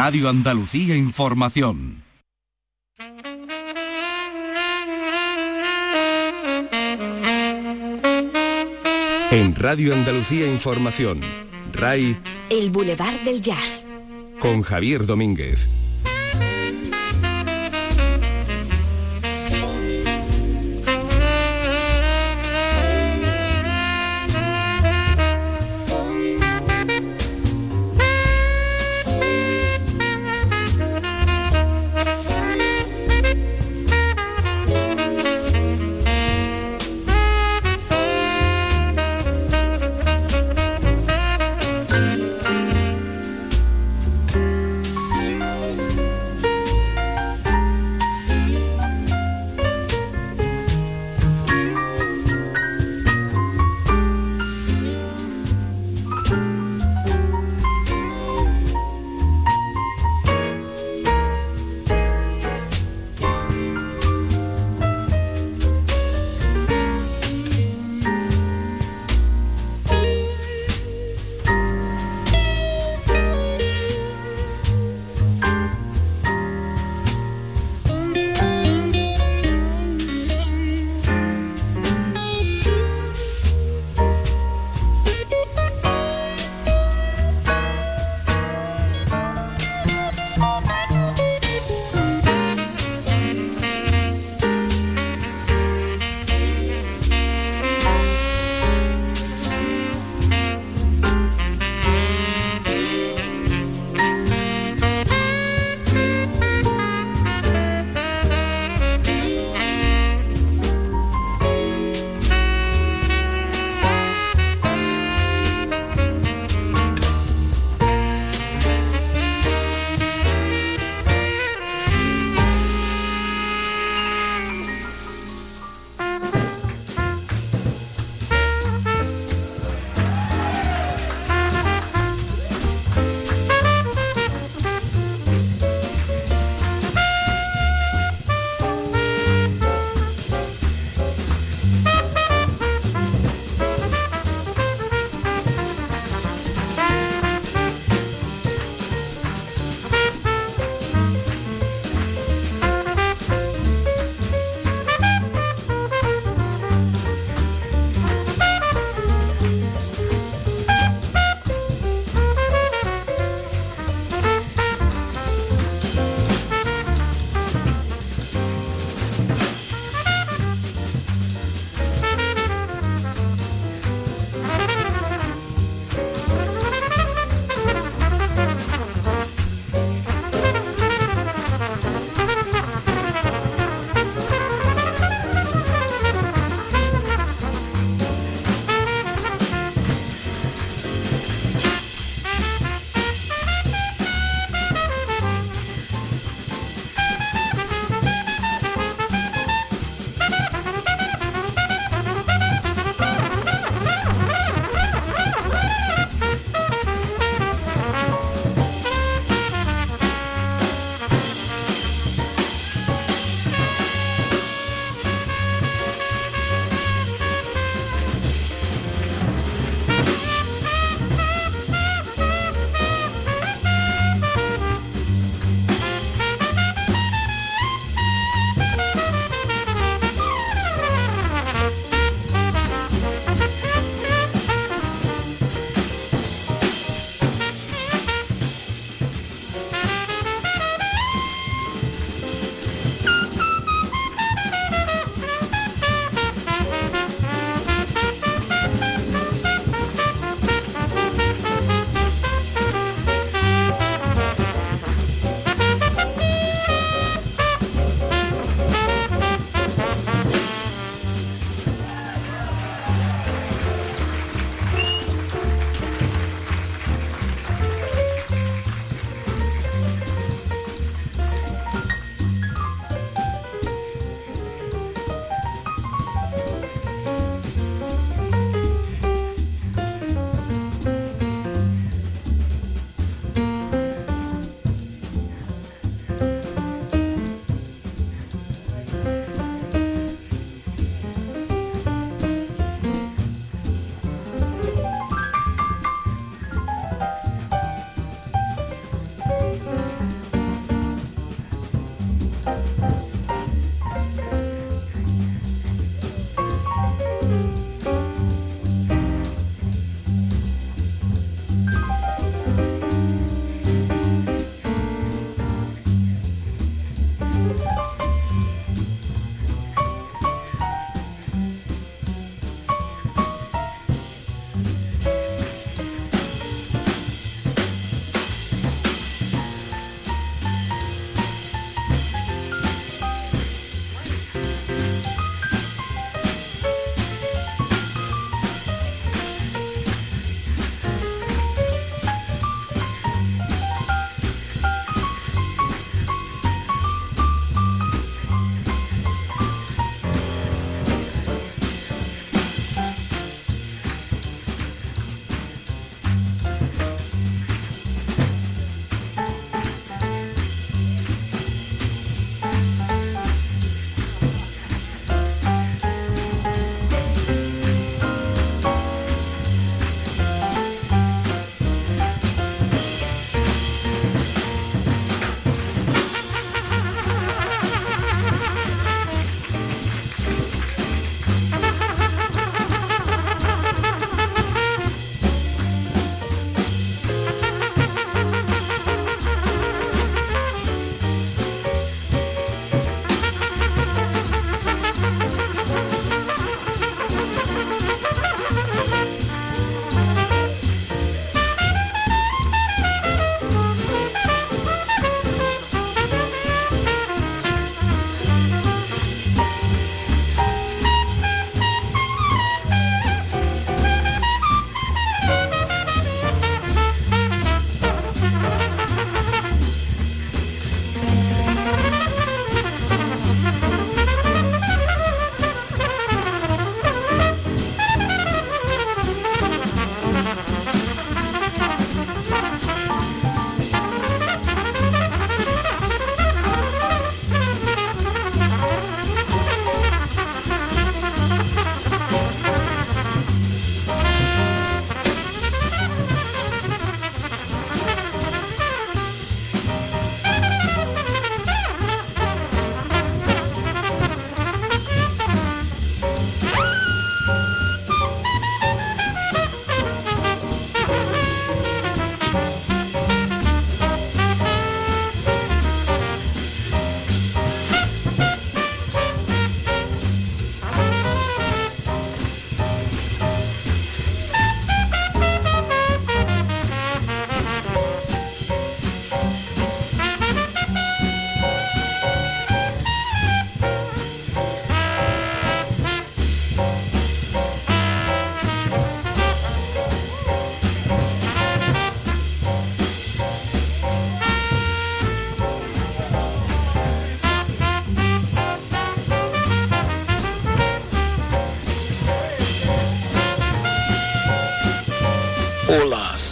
Radio Andalucía Información. En Radio Andalucía Información, RAI El Boulevard del Jazz. con Javier Domínguez.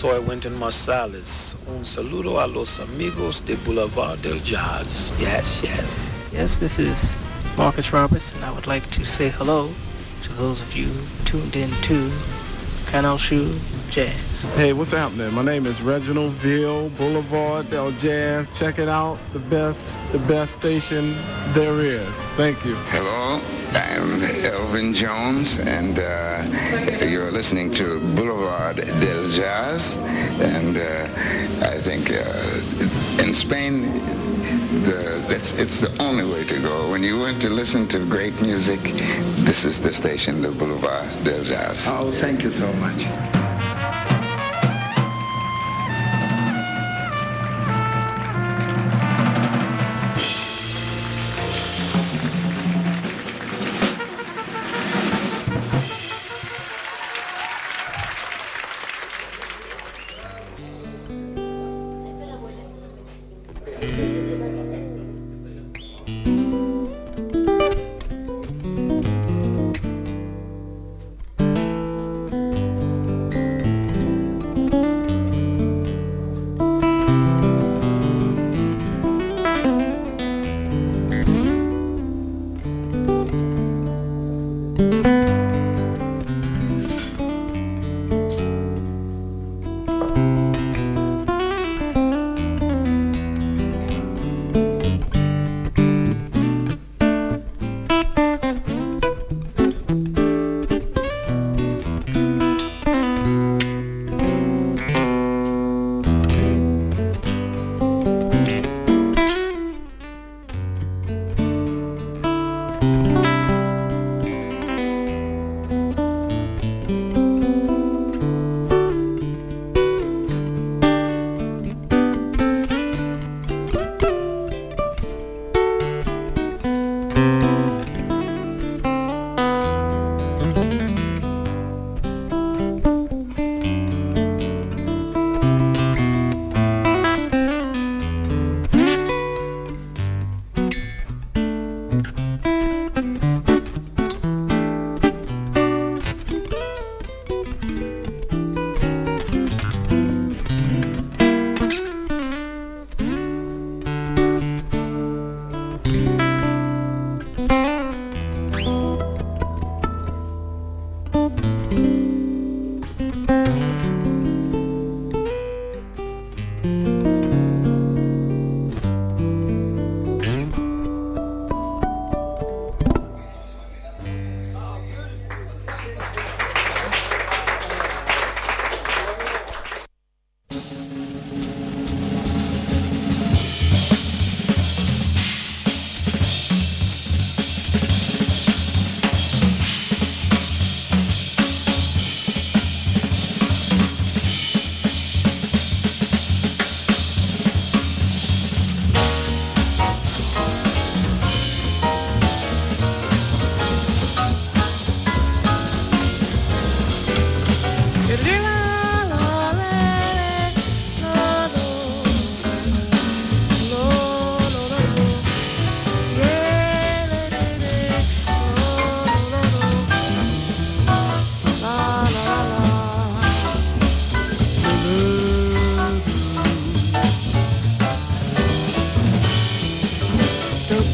soy Wynton Marsalis. Un saludo a los amigos de Boulevard del Jazz. Yes, yes. Yes, this is Marcus Roberts, and I would like to say hello to those of you tuned in to Canal Shoe Jazz. Hey, what's happening? My name is Reginald Ville, Boulevard del Jazz. Check it out, the best the best station there is. Thank you. Hello, I'm Elvin Jones, and uh, you're listening to Boulevard del Jazz. And uh, I think uh, in Spain, the, that's, it's the only way to go. When you want to listen to great music, this is the station, the Boulevard del Jazz. Oh, thank you so much.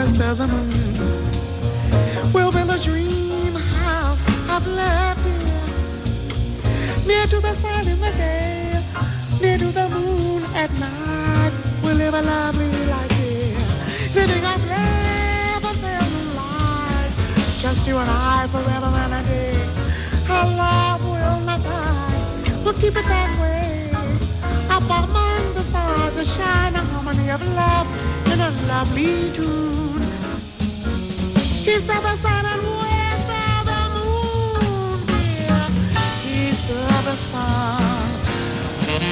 west of the moon will build a dream house of laughter. Near to the sun in the day, near to the moon at night, we'll live a lovely life here, living our forever family life. Just you and I forever and a day. Our love will not die. We'll keep it that way. Up among the stars, a shining harmony of love in a lovely tune.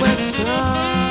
West Side.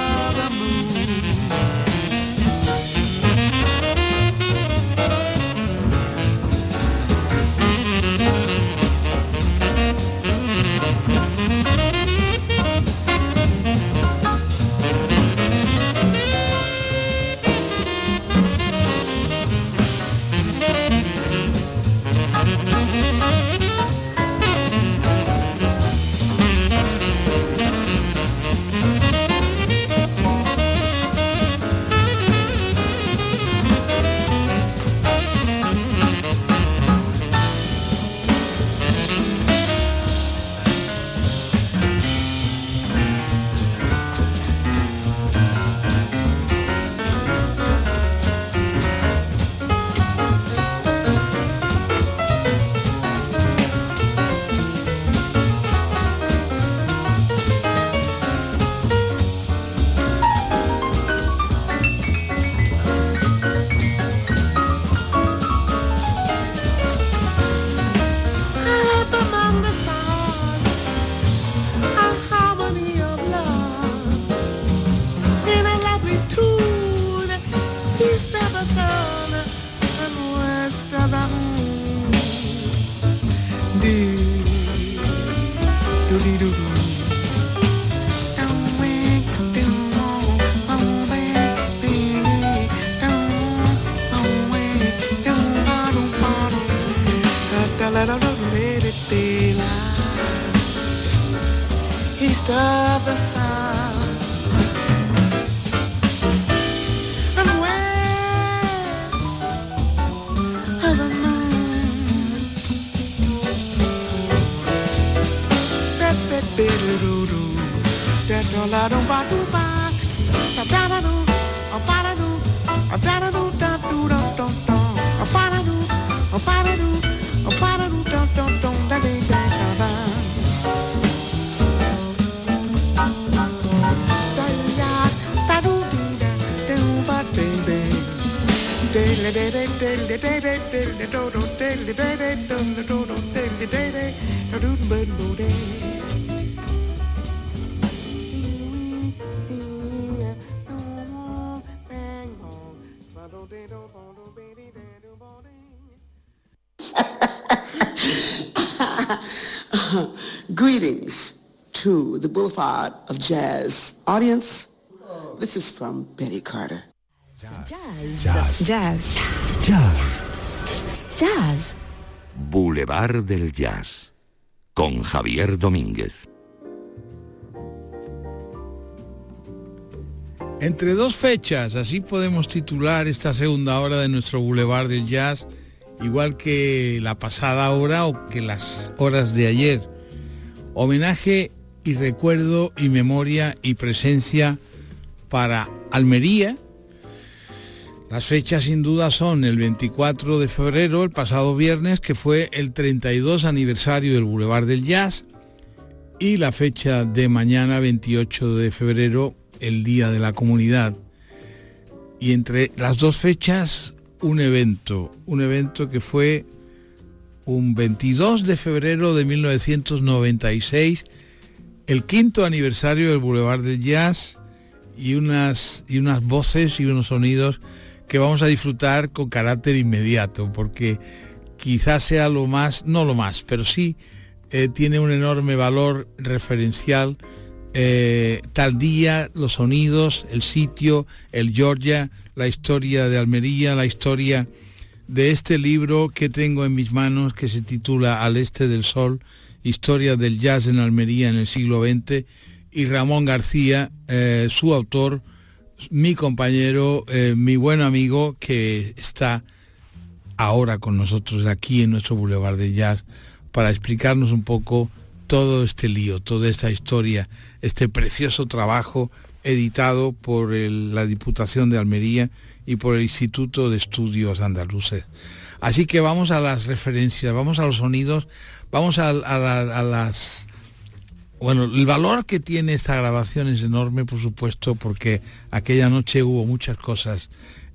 Greetings to the Boulevard of Jazz audience. This is from Betty Carter. Jazz. Jazz. Jazz. Jazz. Jazz. Boulevard del Jazz. Con Javier Domínguez. Entre dos fechas, así podemos titular esta segunda hora de nuestro Boulevard del Jazz, igual que la pasada hora o que las horas de ayer. Homenaje y recuerdo y memoria y presencia para Almería. Las fechas sin duda son el 24 de febrero, el pasado viernes, que fue el 32 aniversario del Boulevard del Jazz, y la fecha de mañana 28 de febrero, el Día de la Comunidad. Y entre las dos fechas, un evento, un evento que fue un 22 de febrero de 1996, el quinto aniversario del Boulevard del Jazz y unas, y unas voces y unos sonidos que vamos a disfrutar con carácter inmediato, porque quizás sea lo más, no lo más, pero sí eh, tiene un enorme valor referencial eh, tal día, los sonidos, el sitio, el Georgia, la historia de Almería, la historia de este libro que tengo en mis manos que se titula Al Este del Sol, Historia del Jazz en Almería en el siglo XX, y Ramón García, eh, su autor, mi compañero, eh, mi buen amigo que está ahora con nosotros aquí en nuestro Boulevard de Jazz para explicarnos un poco todo este lío, toda esta historia, este precioso trabajo editado por la Diputación de Almería y por el Instituto de Estudios Andaluces. Así que vamos a las referencias, vamos a los sonidos, vamos a las... Bueno, el valor que tiene esta grabación es enorme, por supuesto, porque aquella noche hubo muchas cosas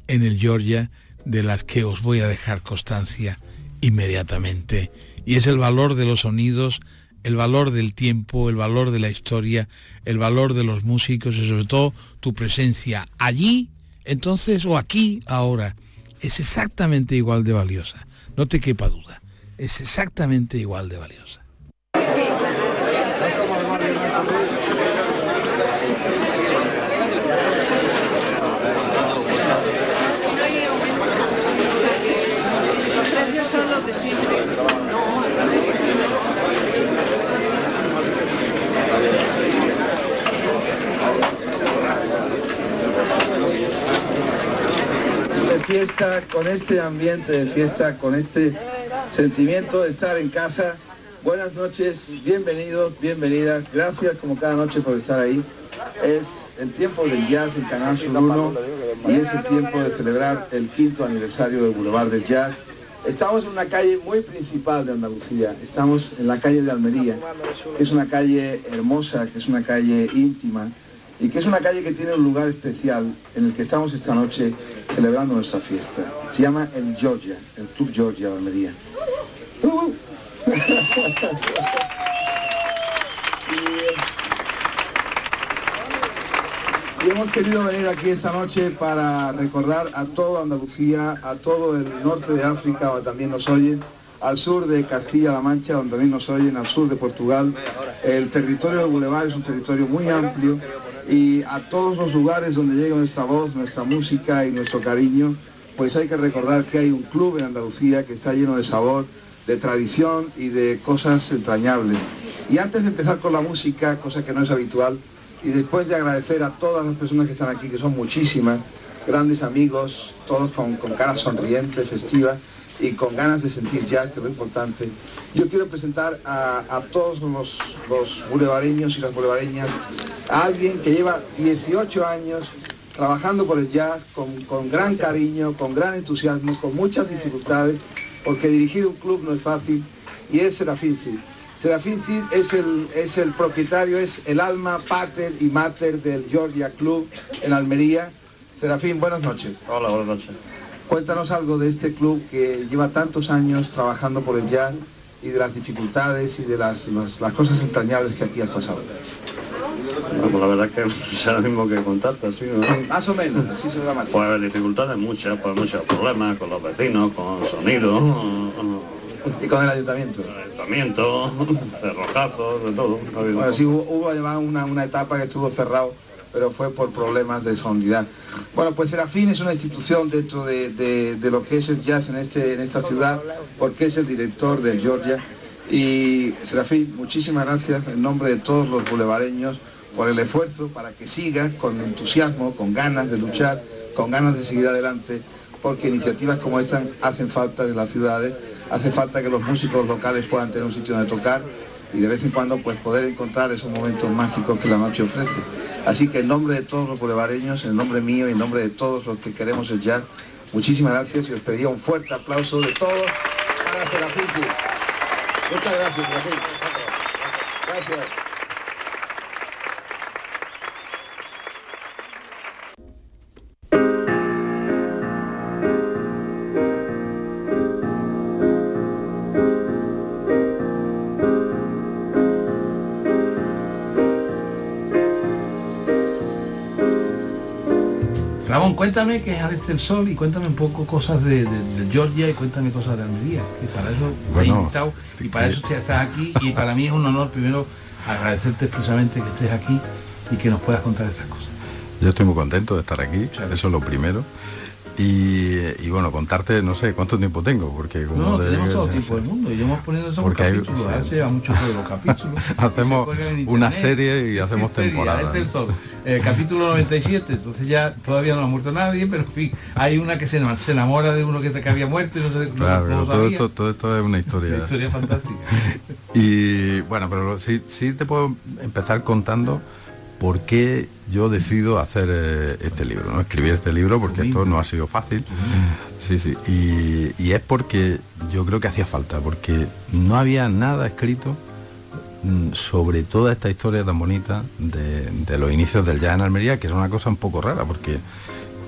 en el Georgia de las que os voy a dejar constancia inmediatamente. Y es el valor de los sonidos, el valor del tiempo, el valor de la historia, el valor de los músicos y sobre todo tu presencia allí, entonces, o aquí, ahora. Es exactamente igual de valiosa. No te quepa duda. Es exactamente igual de valiosa. de fiesta, con este ambiente de fiesta, con este sentimiento de estar en casa. Buenas noches, bienvenidos, bienvenidas, gracias como cada noche por estar ahí. Es el tiempo del jazz en Canal Sur 1 y es el tiempo de celebrar el quinto aniversario del Boulevard del Jazz. Estamos en una calle muy principal de Andalucía, estamos en la calle de Almería, que es una calle hermosa, que es una calle íntima, y que es una calle que tiene un lugar especial en el que estamos esta noche celebrando nuestra fiesta. Se llama el Georgia, el Club Georgia de Almería. Y hemos querido venir aquí esta noche para recordar a toda Andalucía, a todo el norte de África, donde también nos oyen, al sur de Castilla-La Mancha, donde también nos oyen, al sur de Portugal. El territorio del Boulevard es un territorio muy amplio y a todos los lugares donde llega nuestra voz, nuestra música y nuestro cariño, pues hay que recordar que hay un club en Andalucía que está lleno de sabor, de tradición y de cosas entrañables. Y antes de empezar con la música, cosa que no es habitual, y después de agradecer a todas las personas que están aquí, que son muchísimas, grandes amigos, todos con, con caras sonrientes, festivas y con ganas de sentir jazz, que es lo importante. Yo quiero presentar a, a todos los, los bulevareños y las bulevareñas, a alguien que lleva 18 años trabajando por el jazz con, con gran cariño, con gran entusiasmo, con muchas dificultades, porque dirigir un club no es fácil, y es Serafín Cid. Serafín Cid es el, es el propietario, es el alma pater y mater del Georgia Club en Almería. Serafín, buenas noches. Hola, buenas noches. Cuéntanos algo de este club que lleva tantos años trabajando por el jazz y de las dificultades y de las, las, las cosas entrañables que aquí has pasado. Bueno, pues la verdad es que no sé lo mismo que contarte, así, ¿no? Más o menos, así se llama. Pues dificultades muchas, pues muchos problemas con los vecinos, con sonido, Y con el ayuntamiento. ayuntamiento, cerrojazos, de todo. Bueno, sí, hubo, hubo además una, una etapa que estuvo cerrado, pero fue por problemas de sonoridad. Bueno, pues Serafín es una institución dentro de, de- lo que es el jazz en, este, en esta ciudad, porque es el director del Georgia. Y Serafín, muchísimas gracias en nombre de todos los bulevareños por el esfuerzo para que sigas con entusiasmo, con ganas de luchar, con ganas de seguir adelante, porque iniciativas como esta hacen falta en las ciudades, hace falta que los músicos locales puedan tener un sitio donde tocar y de vez en cuando pues poder encontrar esos momentos mágicos que la noche ofrece. Así que en nombre de todos los bulevareños, en nombre mío y en nombre de todos los que queremos el jazz, muchísimas gracias y os pediría un fuerte aplauso de todos para Serafín. Cid. Muchas gracias, Serafín. Gracias. Cuéntame qué es Alex del Sol y cuéntame un poco cosas de, de- de Georgia y cuéntame cosas de Almería, que para eso te he Bueno, invitado y para eso te- estás aquí y para mí es un honor primero agradecerte expresamente que estés aquí y que nos puedas contar estas cosas. Yo estoy muy contento de estar aquí, eso es lo primero. Y, y bueno, contarte, no sé cuánto tiempo tengo, porque como No, no, te tenemos todo tiempo sé. del mundo, iremos poniendo esos hay- capítulos, sí. ahora se lleva mucho de los capítulos. Hacemos en una internet. serie y hacemos serie, temporadas, Alex del ¿no? Eh, capítulo 97, entonces ya todavía no ha muerto nadie, pero en fin, hay una que se, se enamora de uno que, que había muerto y no, no- Claro, no todo, esto, todo esto es una historia. Una historia fantástica. Y bueno, pero sí, sí te puedo empezar contando por qué yo decido hacer eh, este libro, ¿no? Escribir este libro, porque esto no ha sido fácil. Sí, sí. Y, y es porque yo creo que hacía falta, porque no había nada escrito mm, sobre toda esta historia tan bonita de, de los inicios del jazz en Almería, que era una cosa un poco rara, porque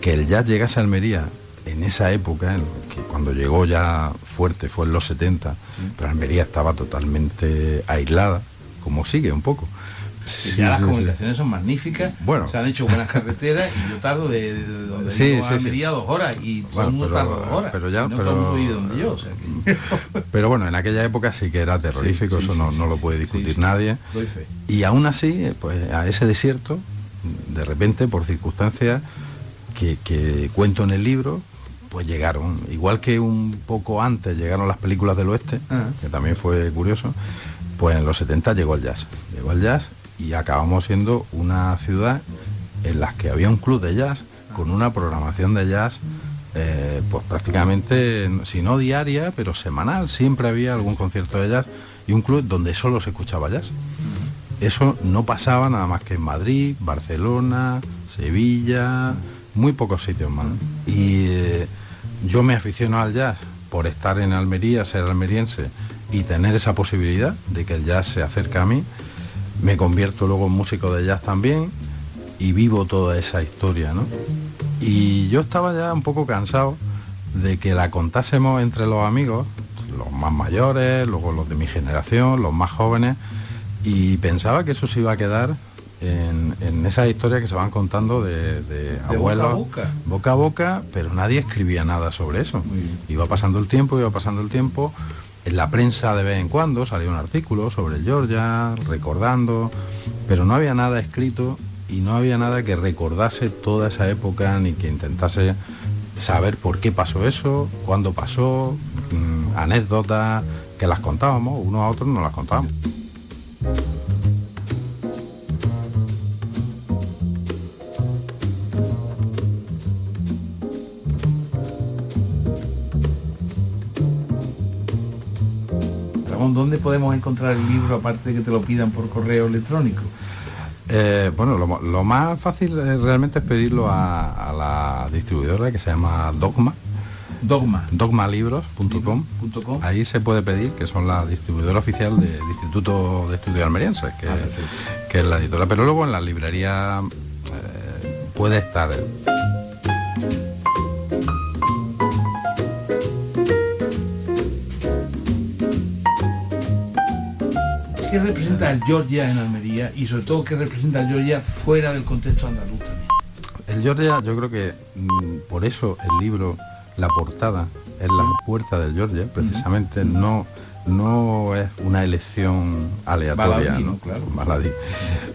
que el jazz llegase a Almería en esa época, en que cuando llegó ya fuerte fue en los 70, pero Almería estaba totalmente aislada, como sigue un poco. Sí, ya las sí, sí. comunicaciones son magníficas, Bueno. se han hecho buenas carreteras y yo tardo de, de donde vivo a. Almería dos horas y todo el mundo pero- tarda dos horas. pero ya- no pero- todo el mundo donde yo. o sea que- Pero bueno, en aquella época sí que era terrorífico, eso no, no lo puede discutir nadie. Y aún así, pues a ese desierto, de repente, por circunstancias que, que cuento en el libro, pues llegaron. Igual que un poco antes llegaron las películas del oeste, Ah. que también fue curioso, pues en los 70 llegó el jazz. Llegó el jazz y acabamos siendo una ciudad en la que había un club de jazz con una programación de jazz eh, pues prácticamente, si no diaria, pero semanal, siempre había algún concierto de jazz y un club donde solo se escuchaba jazz. Eso no pasaba nada más que en Madrid, Barcelona, Sevilla, muy pocos sitios más. Y eh, yo me aficiono al jazz por estar en Almería, ser almeriense y tener esa posibilidad de que el jazz se acerque a mí. Me convierto luego en músico de jazz también y vivo toda esa historia, ¿no? Y yo estaba ya un poco cansado de que la contásemos entre los amigos, los más mayores, luego los de mi generación, los más jóvenes, y pensaba que eso se iba a quedar en, en esas historias que se van contando de, de boca a boca. boca a boca, pero nadie escribía nada sobre eso. Iba pasando el tiempo, iba pasando el tiempo. En la prensa de vez en cuando salía un artículo sobre el Georgia, recordando, pero no había nada escrito y no había nada que recordase toda esa época ni que intentase saber por qué pasó eso, cuándo pasó, mm, anécdotas que las contábamos, unos a otros no las contábamos. Podemos encontrar el libro aparte de que te lo pidan por correo electrónico? Eh, bueno, lo, lo más fácil eh, realmente es pedirlo a, a la distribuidora que se llama Dogma. Dogma. Dogmalibros.com. Ahí se puede pedir, que son la distribuidora oficial del Instituto de Estudios Almerienses, que, que es la editora. Pero luego en la librería eh, puede estar. ¿Qué representa el Georgia en Almería y sobre todo qué representa el Georgia fuera del contexto andaluz también? El Georgia, yo creo que mm, por eso el libro, la portada, es la puerta del Georgia, precisamente, no, no es una elección aleatoria, Baladí. Claro. Baladí,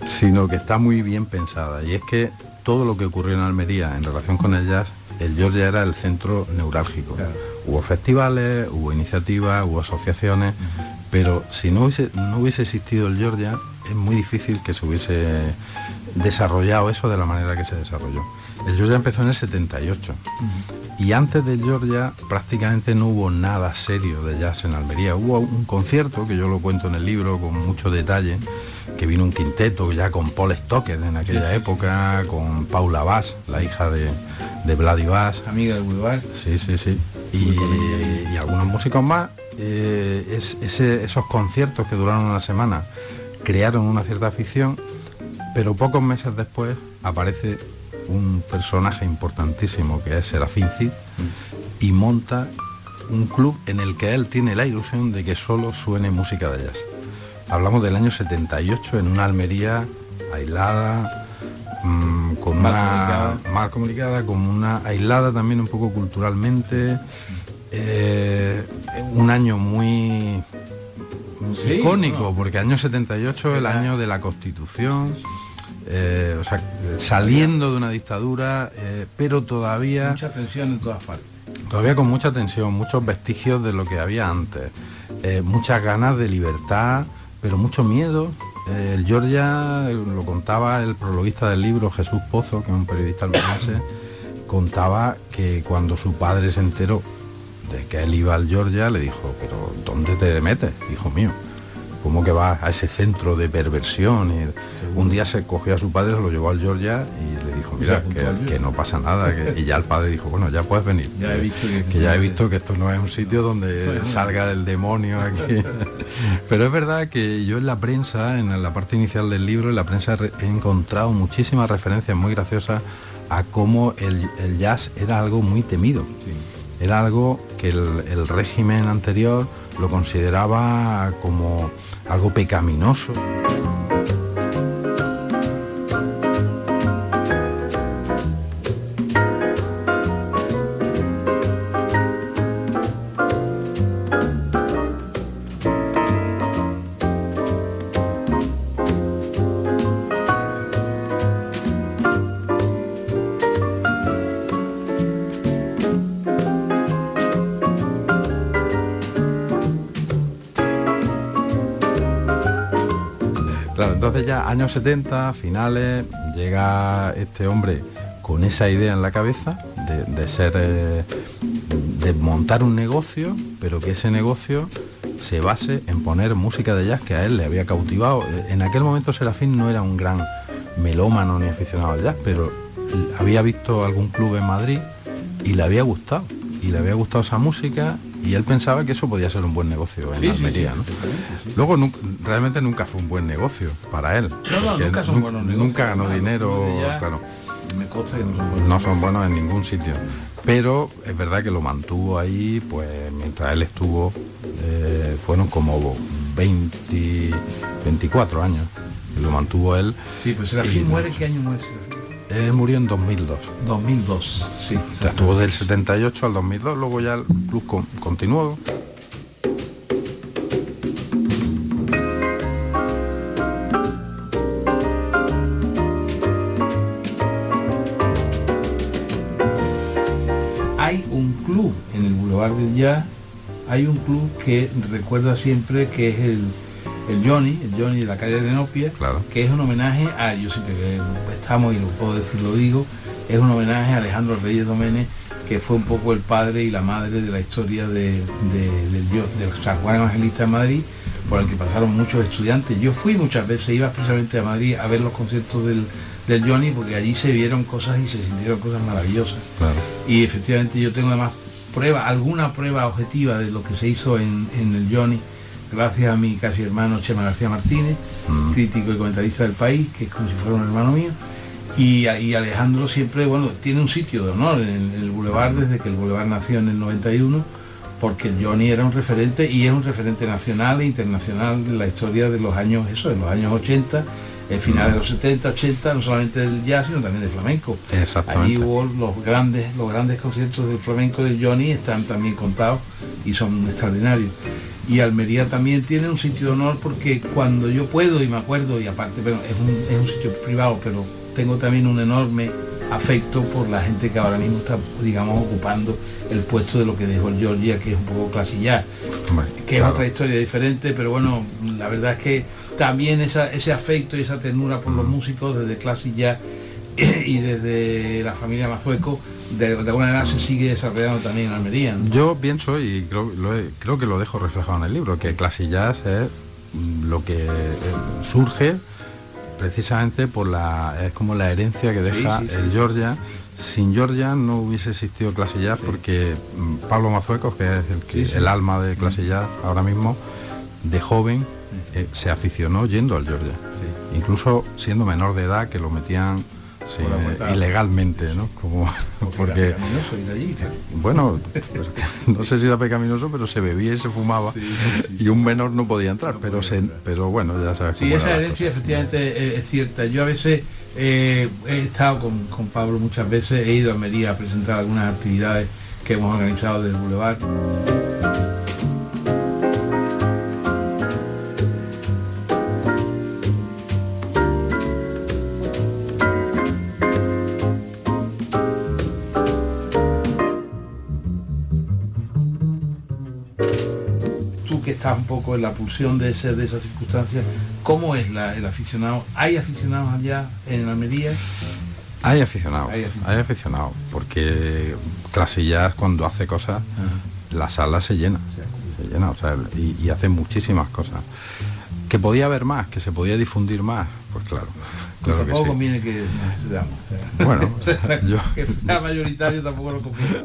sino que está muy bien pensada. Y es que todo lo que ocurrió en Almería en relación con el jazz, el Georgia era el centro neurálgico. Hubo festivales, hubo iniciativas, hubo asociaciones, pero si no hubiese, no hubiese existido el Georgia, es muy difícil que se hubiese desarrollado eso de la manera que se desarrolló. El Georgia empezó en el 78 y antes del Georgia prácticamente no hubo nada serio de jazz en Almería. Hubo un concierto, que yo lo cuento en el libro con mucho detalle, que vino un quinteto ya con Paul Stoker en aquella época, con Paula Bass, la hija de, de Vladi Bass. Amiga del Boulevard. Sí, sí, sí. Y, y algunos músicos más. Eh, es- ese- esos conciertos que duraron una semana crearon una cierta afición, pero pocos meses después aparece un personaje importantísimo que es Serafín Cid y monta un club en el que él tiene la ilusión de que solo suene música de jazz. Hablamos del año 78 en una Almería aislada, mm, con Mal una comunicada. mal comunicada, con una aislada también un poco culturalmente, eh, un año muy Sí, icónico, bueno. porque año 78 el año de la Constitución, eh, o sea, saliendo de una dictadura, eh, pero todavía Mucha tensión en todas partes. todavía con mucha tensión, muchos vestigios de lo que había antes, eh, muchas ganas de libertad, pero mucho miedo. El Georgia, lo contaba el prologuista del libro, Jesús Pozo, que es un periodista almeriense, contaba que cuando su padre se enteró de que él iba al Georgia, le dijo, pero ¿dónde te metes, hijo mío? ¿Cómo que vas a ese centro de perversión? Y un día se cogió a su padre, se lo llevó al Georgia y le dijo, mira, que, no pasa nada. que- y ya el padre dijo, bueno, ya puedes venir. Ya he visto que- que ya he visto que esto no es un sitio donde salga el demonio aquí. Pero es verdad que yo en la prensa, en la parte inicial del libro, en la prensa re- he encontrado muchísimas referencias muy graciosas a cómo el, el jazz era algo muy temido. Era algo que el, el régimen anterior lo consideraba como algo pecaminoso. Años 70, finales, llega este hombre con esa idea en la cabeza de, ser, eh, de montar un negocio, pero que ese negocio se base en poner música de jazz que a él le había cautivado. Eh, En aquel momento Serafín no era un gran melómano ni aficionado al jazz, pero había visto algún club en Madrid y le había gustado. Y le había gustado esa música y él pensaba que eso podía ser un buen negocio en Sí, Almería. sí, ¿no? Luego realmente nunca fue un buen negocio para él. No, no, nunca son buenos negocios, Nunca ganó dinero, claro. Me consta que no son buenos. No son buenos en ningún sitio. Pero es verdad que lo mantuvo ahí, pues mientras él estuvo, eh, fueron como 20, 24 años. Lo mantuvo él. Sí, pues Serafín muere, ¿qué año muere Serafín? Él murió en 2002. 2002, sí. O sea, estuvo del 78 al 2002, luego ya el club con- continuó. Hay un club en el Boulevard del Jazz, hay un club que recuerda siempre que es el, el Johnny, el Johnny de la calle de Nopia, que es un homenaje a, yo siempre que estamos y lo puedo decir, lo digo, es un homenaje a Alejandro Reyes Doménez, que fue un poco el padre y la madre de la historia de, de- del del San Juan Evangelista en Madrid, por el que pasaron muchos estudiantes. Yo fui muchas veces, iba precisamente a Madrid a ver los conciertos del, del Johnny, porque allí se vieron cosas y se sintieron cosas maravillosas. Y efectivamente yo tengo además prueba, alguna prueba objetiva de lo que se hizo en, en el Johnny, gracias a mi casi hermano Chema García Martínez, crítico y comentarista del país, que es como si fuera un hermano mío. Y, y Alejandro siempre, bueno, tiene un sitio de honor en el, Boulevard desde que el Boulevard nació en el 91, porque el Johnny era un referente y es un referente nacional e internacional de la historia de los años, eso, de los años 80, el finales de los 70, 80, no solamente del jazz, sino también del flamenco. Exactamente. Allí hubo los grandes, los grandes conciertos del flamenco del Johnny están también contados y son extraordinarios. Y Almería también tiene un sitio de honor porque cuando yo puedo y me acuerdo, y aparte pero es, un, es un sitio privado, pero tengo también un enorme afecto por la gente que ahora mismo está, digamos, ocupando el puesto de lo que dejó el Georgia, que es un poco clasilla, que es otra historia diferente, pero bueno, la verdad es que también esa, ese afecto y esa ternura por los músicos desde Classic Jazz y desde la familia Mazueco, de, de alguna manera se sigue desarrollando también en Almería. ¿no? Yo pienso, y creo, lo he- creo que lo dejo reflejado en el libro, que Classic Jazz es mm, lo que eh, surge precisamente por la es como la herencia que deja sí, sí. el Georgia. Sin Georgia no hubiese existido Classic Jazz porque mm, Pablo Mazuecos, que es el, que- alma de Classic Jazz ahora mismo, de joven eh, se aficionó yendo al Georgia. Incluso siendo menor de edad que lo metían sí, Por ilegalmente, ¿no? Como porque Era pecaminoso ir allí, bueno, no sé si era pecaminoso, pero se bebía y se fumaba y un menor no podía entrar, pero se, pero bueno, ya sabes Sí, esa herencia efectivamente es, es cierta. Yo a veces eh, he estado con, con Pablo muchas veces, he ido a Almería a presentar algunas actividades que hemos organizado del Boulevard. Que un poco en la pulsión de ser de esas circunstancias, ¿cómo es la- el aficionado? ¿Hay aficionados allá en Almería? Hay aficionados, Hay aficionados. aficionados, porque Clasillas cuando hace cosas, la sala se llena, se llena, o sea, y, y hace muchísimas cosas. Que podía haber más, que se podía difundir más, pues claro, claro que tampoco sí. conviene que o sea. Bueno, yo- que sea mayoritario tampoco lo conviene.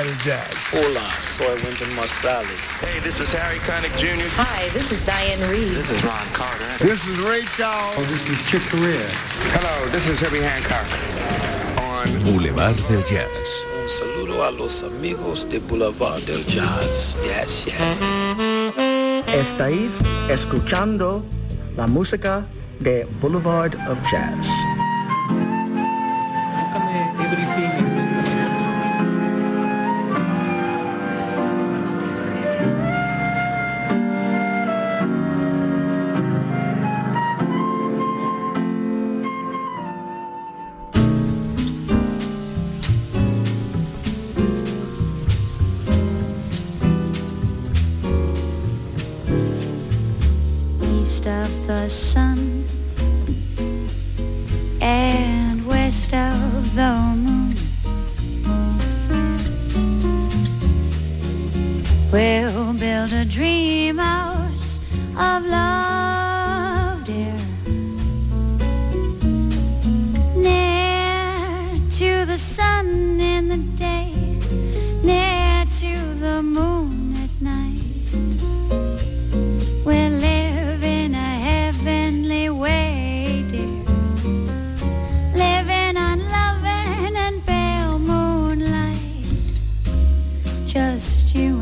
Bolivar del Jazz. Hola, soy Wynton Marsalis. Hey, this is Harry Connick Jr. Hi, this is Diane Reed. This is Ron Carter. This is Ray Charles. Oh, this is Chick Corea. Hello, this is Herbie Hancock. On Boulevard del Jazz. Un saludo a los amigos de Boulevard del Jazz. Yes, yes. Estáis escuchando la música de Boulevard of Jazz. Just you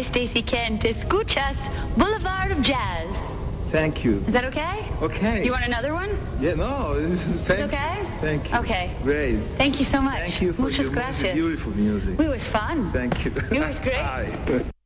play Stacy Kent. Escuchas Boulevard of Jazz. Thank you. Is that okay? Okay. You want another one? Yeah, no. It's, thank, it's okay? Thank you. Okay. Great. Thank you so much. Thank you for Muchas gracias. Beautiful music. It was fun. Thank you. It was great. Bye.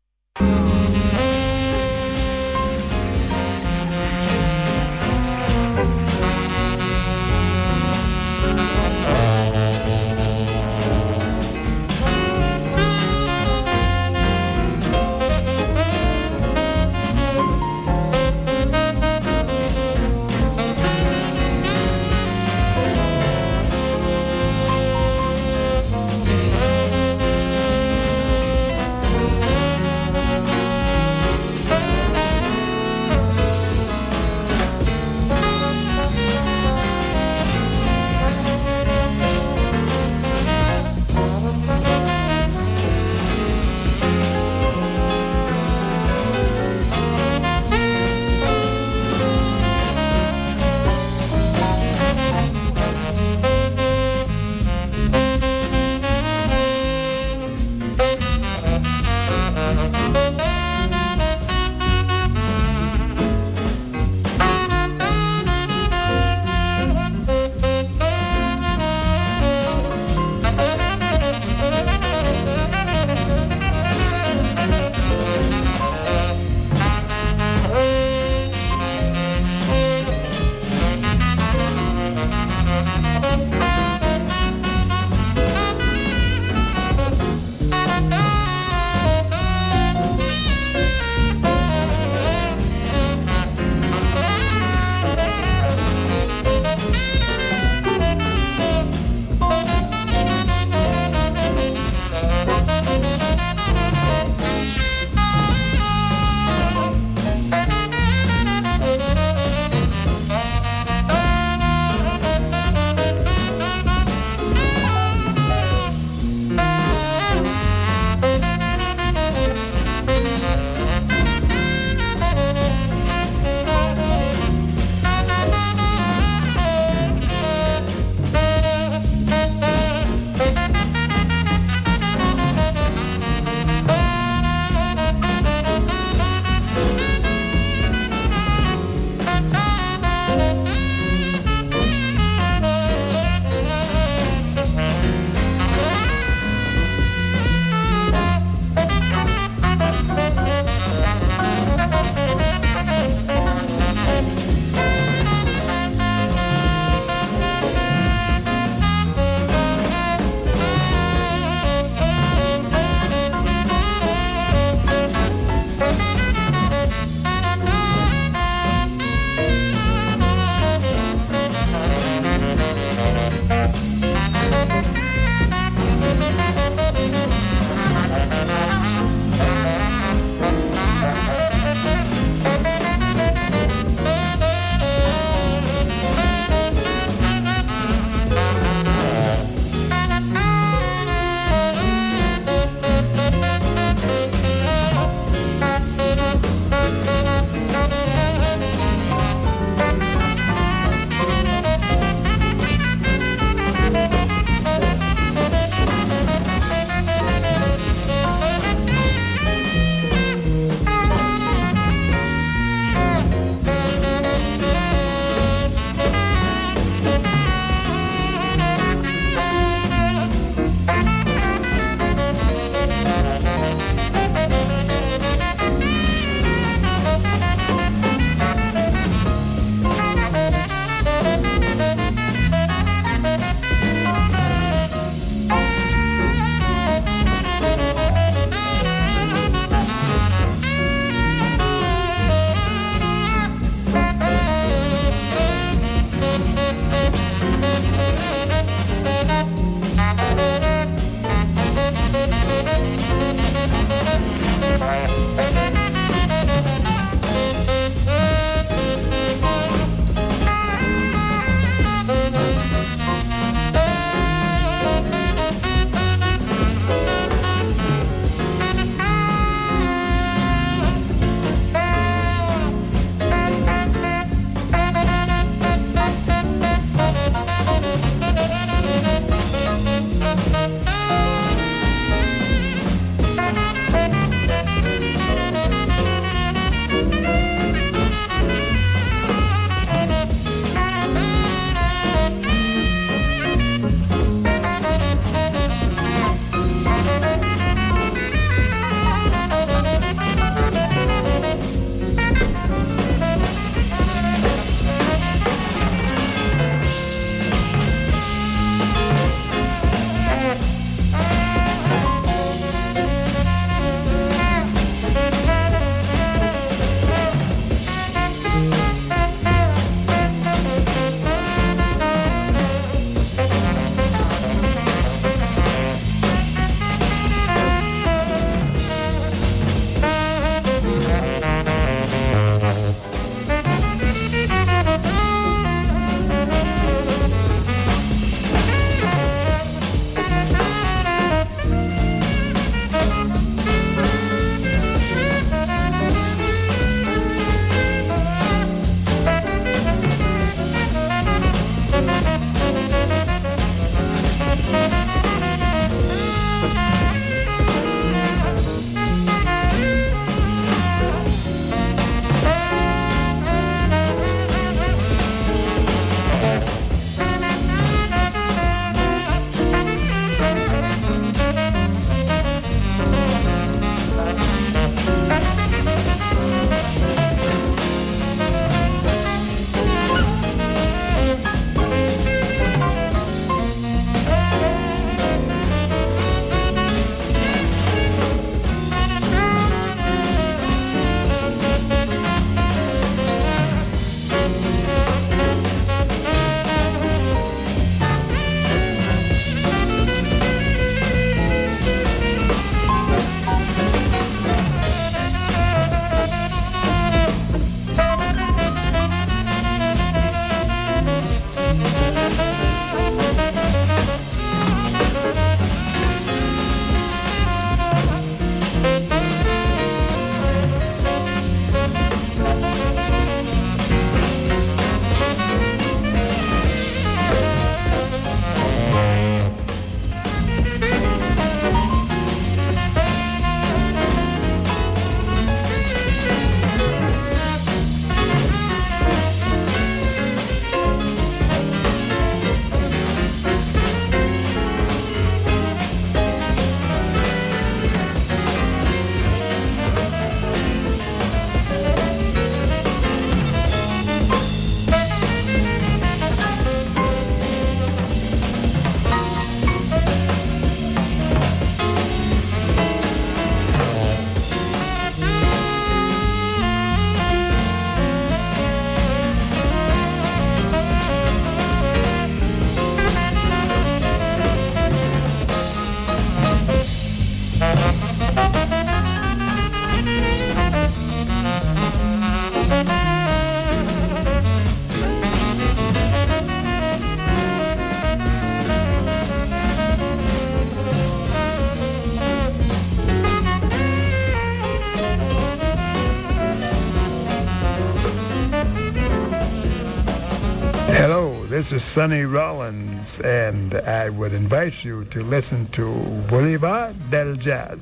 this is Sonny Rollins, and I would invite you to listen to Bolivar del Jazz.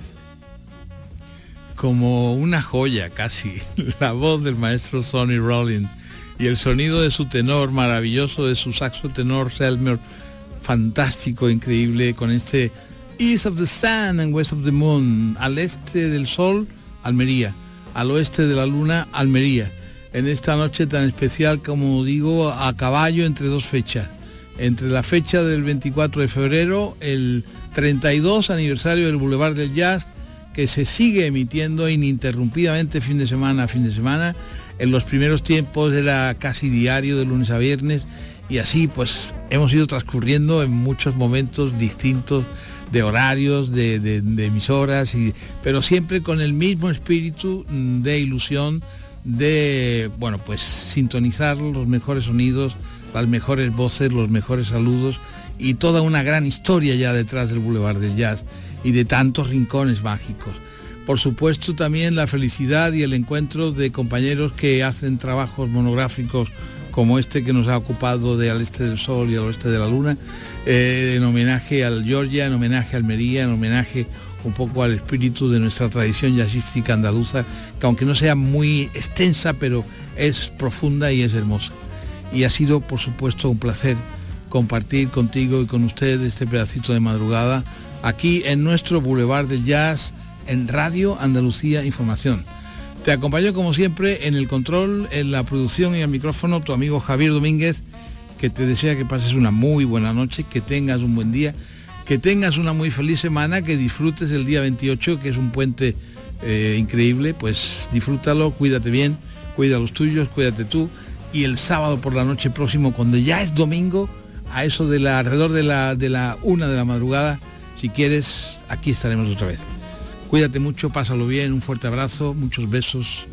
Como una joya casi, la voz del maestro Sonny Rollins. Y el sonido de su tenor maravilloso, de su saxo tenor Selmer, fantástico, increíble, con este East of the Sun and West of the Moon, al este del sol, Almería, al oeste de la luna, Almería en esta noche tan especial, como digo, a caballo entre dos fechas. Entre la fecha del 24 de febrero, el 32 aniversario del Boulevard del Jazz, que se sigue emitiendo ininterrumpidamente fin de semana a fin de semana. En los primeros tiempos era casi diario de lunes a viernes y así pues hemos ido transcurriendo en muchos momentos distintos de horarios, de, de, emisoras, y, pero siempre con el mismo espíritu de ilusión, de, bueno, pues sintonizar los mejores sonidos, las mejores voces, los mejores saludos y toda una gran historia ya detrás del Boulevard del Jazz y de tantos rincones mágicos. Por supuesto también la felicidad y el encuentro de compañeros que hacen trabajos monográficos como este que nos ha ocupado de Al Este del Sol y Al Oeste de la Luna, eh, en homenaje al Georgia, en homenaje a Almería, en homenaje un poco al espíritu de nuestra tradición jazzística andaluza, que aunque no sea muy extensa, pero es profunda y es hermosa. Y ha sido, por supuesto, un placer compartir contigo y con usted este pedacito de madrugada aquí en nuestro Boulevard del Jazz en Radio Andalucía Información. Te acompaño como siempre en el control, en la producción y el micrófono tu amigo Javier Domínguez, que te desea que pases una muy buena noche, que tengas un buen día que tengas una muy feliz semana, que disfrutes el día 28, que es un puente eh, increíble, pues disfrútalo, cuídate bien, cuida los tuyos, cuídate tú. Y el sábado por la noche próximo, cuando ya es domingo, a eso de la, alrededor de la, de la una de la madrugada, si quieres, aquí estaremos otra vez. Cuídate mucho, pásalo bien, un fuerte abrazo, muchos besos,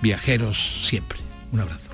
viajeros siempre. Un abrazo.